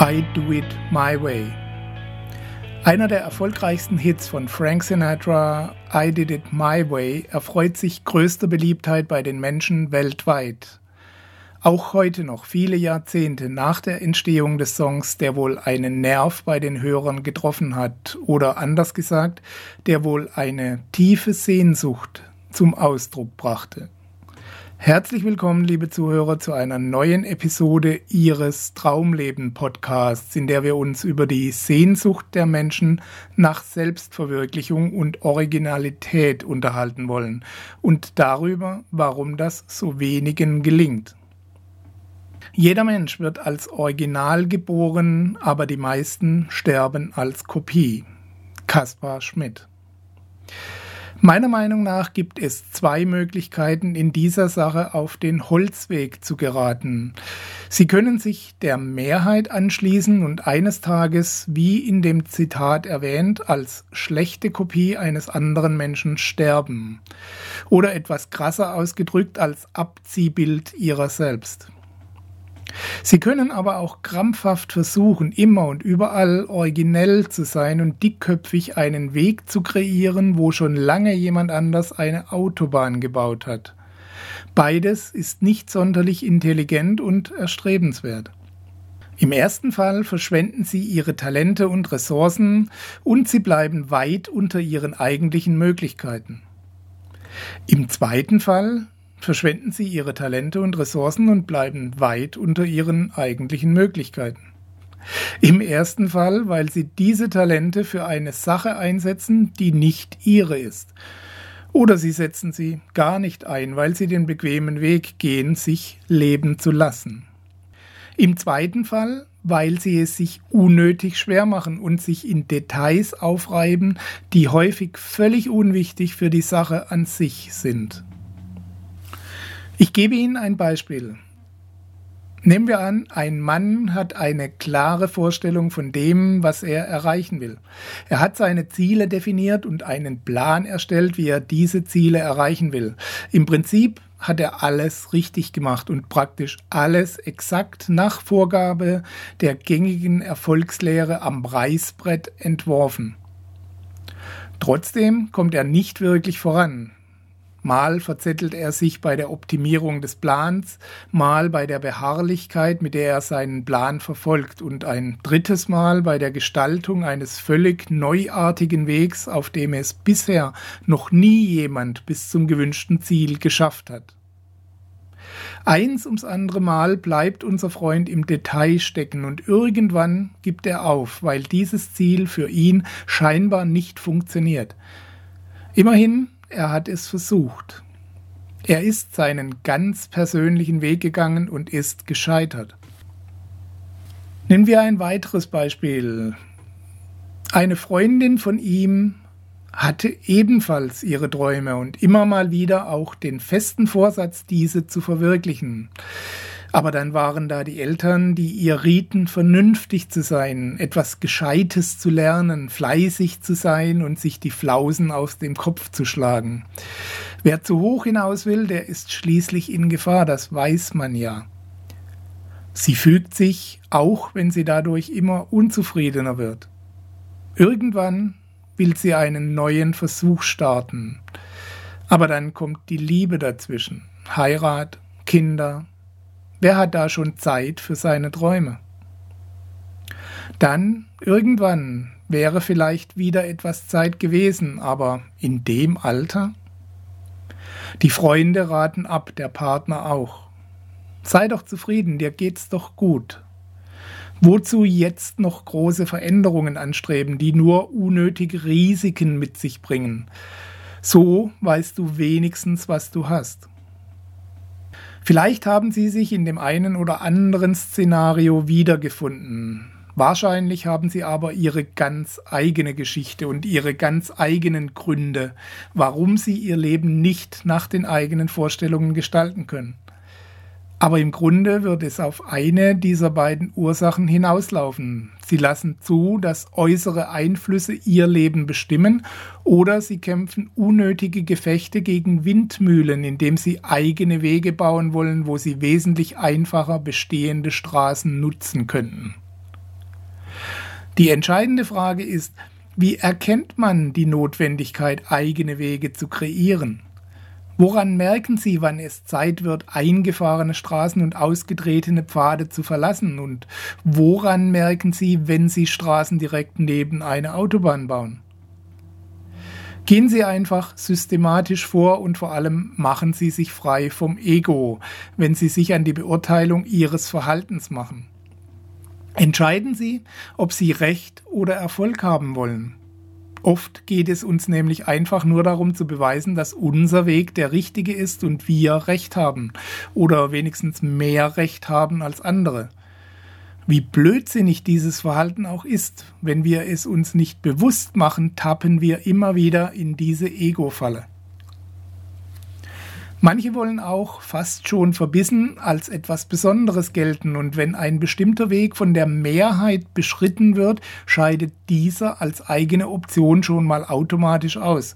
I Do It My Way. Einer der erfolgreichsten Hits von Frank Sinatra, I Did It My Way, erfreut sich größter Beliebtheit bei den Menschen weltweit. Auch heute noch, viele Jahrzehnte nach der Entstehung des Songs, der wohl einen Nerv bei den Hörern getroffen hat, oder anders gesagt, der wohl eine tiefe Sehnsucht zum Ausdruck brachte. Herzlich willkommen, liebe Zuhörer, zu einer neuen Episode Ihres Traumleben Podcasts, in der wir uns über die Sehnsucht der Menschen nach Selbstverwirklichung und Originalität unterhalten wollen und darüber, warum das so wenigen gelingt. Jeder Mensch wird als Original geboren, aber die meisten sterben als Kopie. Kaspar Schmidt Meiner Meinung nach gibt es zwei Möglichkeiten, in dieser Sache auf den Holzweg zu geraten. Sie können sich der Mehrheit anschließen und eines Tages, wie in dem Zitat erwähnt, als schlechte Kopie eines anderen Menschen sterben. Oder etwas krasser ausgedrückt als Abziehbild ihrer selbst. Sie können aber auch krampfhaft versuchen, immer und überall originell zu sein und dickköpfig einen Weg zu kreieren, wo schon lange jemand anders eine Autobahn gebaut hat. Beides ist nicht sonderlich intelligent und erstrebenswert. Im ersten Fall verschwenden sie ihre Talente und Ressourcen und sie bleiben weit unter ihren eigentlichen Möglichkeiten. Im zweiten Fall verschwenden sie ihre Talente und Ressourcen und bleiben weit unter ihren eigentlichen Möglichkeiten. Im ersten Fall, weil sie diese Talente für eine Sache einsetzen, die nicht ihre ist. Oder sie setzen sie gar nicht ein, weil sie den bequemen Weg gehen, sich leben zu lassen. Im zweiten Fall, weil sie es sich unnötig schwer machen und sich in Details aufreiben, die häufig völlig unwichtig für die Sache an sich sind. Ich gebe Ihnen ein Beispiel. Nehmen wir an, ein Mann hat eine klare Vorstellung von dem, was er erreichen will. Er hat seine Ziele definiert und einen Plan erstellt, wie er diese Ziele erreichen will. Im Prinzip hat er alles richtig gemacht und praktisch alles exakt nach Vorgabe der gängigen Erfolgslehre am Reißbrett entworfen. Trotzdem kommt er nicht wirklich voran. Mal verzettelt er sich bei der Optimierung des Plans, mal bei der Beharrlichkeit, mit der er seinen Plan verfolgt und ein drittes Mal bei der Gestaltung eines völlig neuartigen Wegs, auf dem es bisher noch nie jemand bis zum gewünschten Ziel geschafft hat. Eins ums andere Mal bleibt unser Freund im Detail stecken und irgendwann gibt er auf, weil dieses Ziel für ihn scheinbar nicht funktioniert. Immerhin er hat es versucht. Er ist seinen ganz persönlichen Weg gegangen und ist gescheitert. Nehmen wir ein weiteres Beispiel. Eine Freundin von ihm hatte ebenfalls ihre Träume und immer mal wieder auch den festen Vorsatz, diese zu verwirklichen. Aber dann waren da die Eltern, die ihr rieten, vernünftig zu sein, etwas Gescheites zu lernen, fleißig zu sein und sich die Flausen aus dem Kopf zu schlagen. Wer zu hoch hinaus will, der ist schließlich in Gefahr, das weiß man ja. Sie fügt sich, auch wenn sie dadurch immer unzufriedener wird. Irgendwann will sie einen neuen Versuch starten. Aber dann kommt die Liebe dazwischen. Heirat, Kinder, Wer hat da schon Zeit für seine Träume? Dann, irgendwann, wäre vielleicht wieder etwas Zeit gewesen, aber in dem Alter? Die Freunde raten ab, der Partner auch. Sei doch zufrieden, dir geht's doch gut. Wozu jetzt noch große Veränderungen anstreben, die nur unnötige Risiken mit sich bringen? So weißt du wenigstens, was du hast. Vielleicht haben Sie sich in dem einen oder anderen Szenario wiedergefunden. Wahrscheinlich haben sie aber ihre ganz eigene Geschichte und ihre ganz eigenen Gründe, warum sie ihr Leben nicht nach den eigenen Vorstellungen gestalten können. Aber im Grunde wird es auf eine dieser beiden Ursachen hinauslaufen. Sie lassen zu, dass äußere Einflüsse ihr Leben bestimmen oder sie kämpfen unnötige Gefechte gegen Windmühlen, indem sie eigene Wege bauen wollen, wo sie wesentlich einfacher bestehende Straßen nutzen könnten. Die entscheidende Frage ist, wie erkennt man die Notwendigkeit, eigene Wege zu kreieren? Woran merken Sie, wann es Zeit wird, eingefahrene Straßen und ausgetretene Pfade zu verlassen? Und woran merken Sie, wenn Sie Straßen direkt neben eine Autobahn bauen? Gehen Sie einfach systematisch vor und vor allem machen Sie sich frei vom Ego, wenn Sie sich an die Beurteilung Ihres Verhaltens machen. Entscheiden Sie, ob Sie Recht oder Erfolg haben wollen. Oft geht es uns nämlich einfach nur darum zu beweisen, dass unser Weg der richtige ist und wir Recht haben oder wenigstens mehr Recht haben als andere. Wie blödsinnig dieses Verhalten auch ist, wenn wir es uns nicht bewusst machen, tappen wir immer wieder in diese Ego-Falle. Manche wollen auch fast schon verbissen als etwas Besonderes gelten und wenn ein bestimmter Weg von der Mehrheit beschritten wird, scheidet dieser als eigene Option schon mal automatisch aus.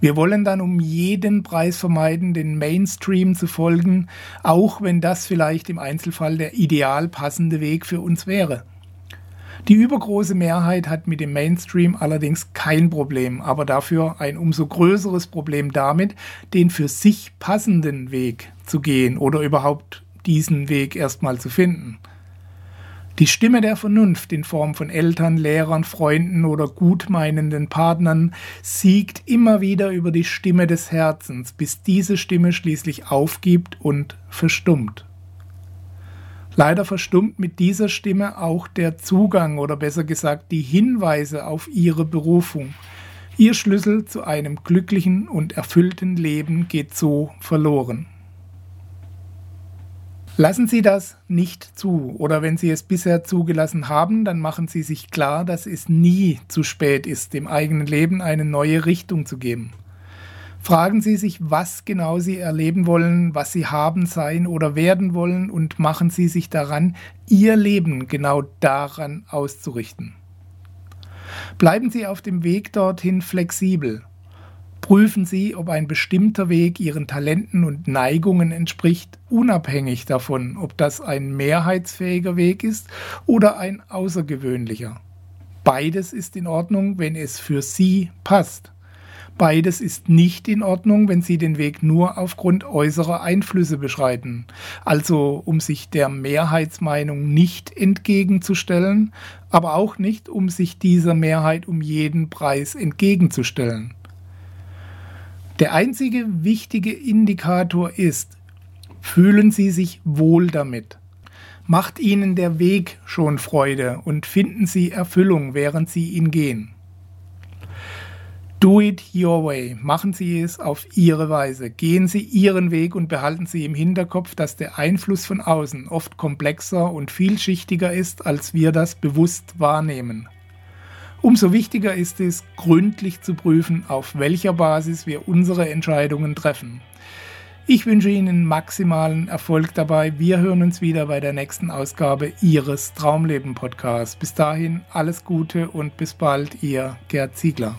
Wir wollen dann um jeden Preis vermeiden, den Mainstream zu folgen, auch wenn das vielleicht im Einzelfall der ideal passende Weg für uns wäre. Die übergroße Mehrheit hat mit dem Mainstream allerdings kein Problem, aber dafür ein umso größeres Problem damit, den für sich passenden Weg zu gehen oder überhaupt diesen Weg erstmal zu finden. Die Stimme der Vernunft in Form von Eltern, Lehrern, Freunden oder gutmeinenden Partnern siegt immer wieder über die Stimme des Herzens, bis diese Stimme schließlich aufgibt und verstummt. Leider verstummt mit dieser Stimme auch der Zugang oder besser gesagt die Hinweise auf ihre Berufung. Ihr Schlüssel zu einem glücklichen und erfüllten Leben geht so verloren. Lassen Sie das nicht zu oder wenn Sie es bisher zugelassen haben, dann machen Sie sich klar, dass es nie zu spät ist, dem eigenen Leben eine neue Richtung zu geben. Fragen Sie sich, was genau Sie erleben wollen, was Sie haben, sein oder werden wollen und machen Sie sich daran, Ihr Leben genau daran auszurichten. Bleiben Sie auf dem Weg dorthin flexibel. Prüfen Sie, ob ein bestimmter Weg Ihren Talenten und Neigungen entspricht, unabhängig davon, ob das ein mehrheitsfähiger Weg ist oder ein außergewöhnlicher. Beides ist in Ordnung, wenn es für Sie passt. Beides ist nicht in Ordnung, wenn Sie den Weg nur aufgrund äußerer Einflüsse beschreiten, also um sich der Mehrheitsmeinung nicht entgegenzustellen, aber auch nicht, um sich dieser Mehrheit um jeden Preis entgegenzustellen. Der einzige wichtige Indikator ist, fühlen Sie sich wohl damit? Macht Ihnen der Weg schon Freude und finden Sie Erfüllung, während Sie ihn gehen? Do it your way. Machen Sie es auf Ihre Weise. Gehen Sie Ihren Weg und behalten Sie im Hinterkopf, dass der Einfluss von außen oft komplexer und vielschichtiger ist, als wir das bewusst wahrnehmen. Umso wichtiger ist es, gründlich zu prüfen, auf welcher Basis wir unsere Entscheidungen treffen. Ich wünsche Ihnen maximalen Erfolg dabei. Wir hören uns wieder bei der nächsten Ausgabe Ihres Traumleben Podcasts. Bis dahin alles Gute und bis bald, Ihr Gerd Ziegler.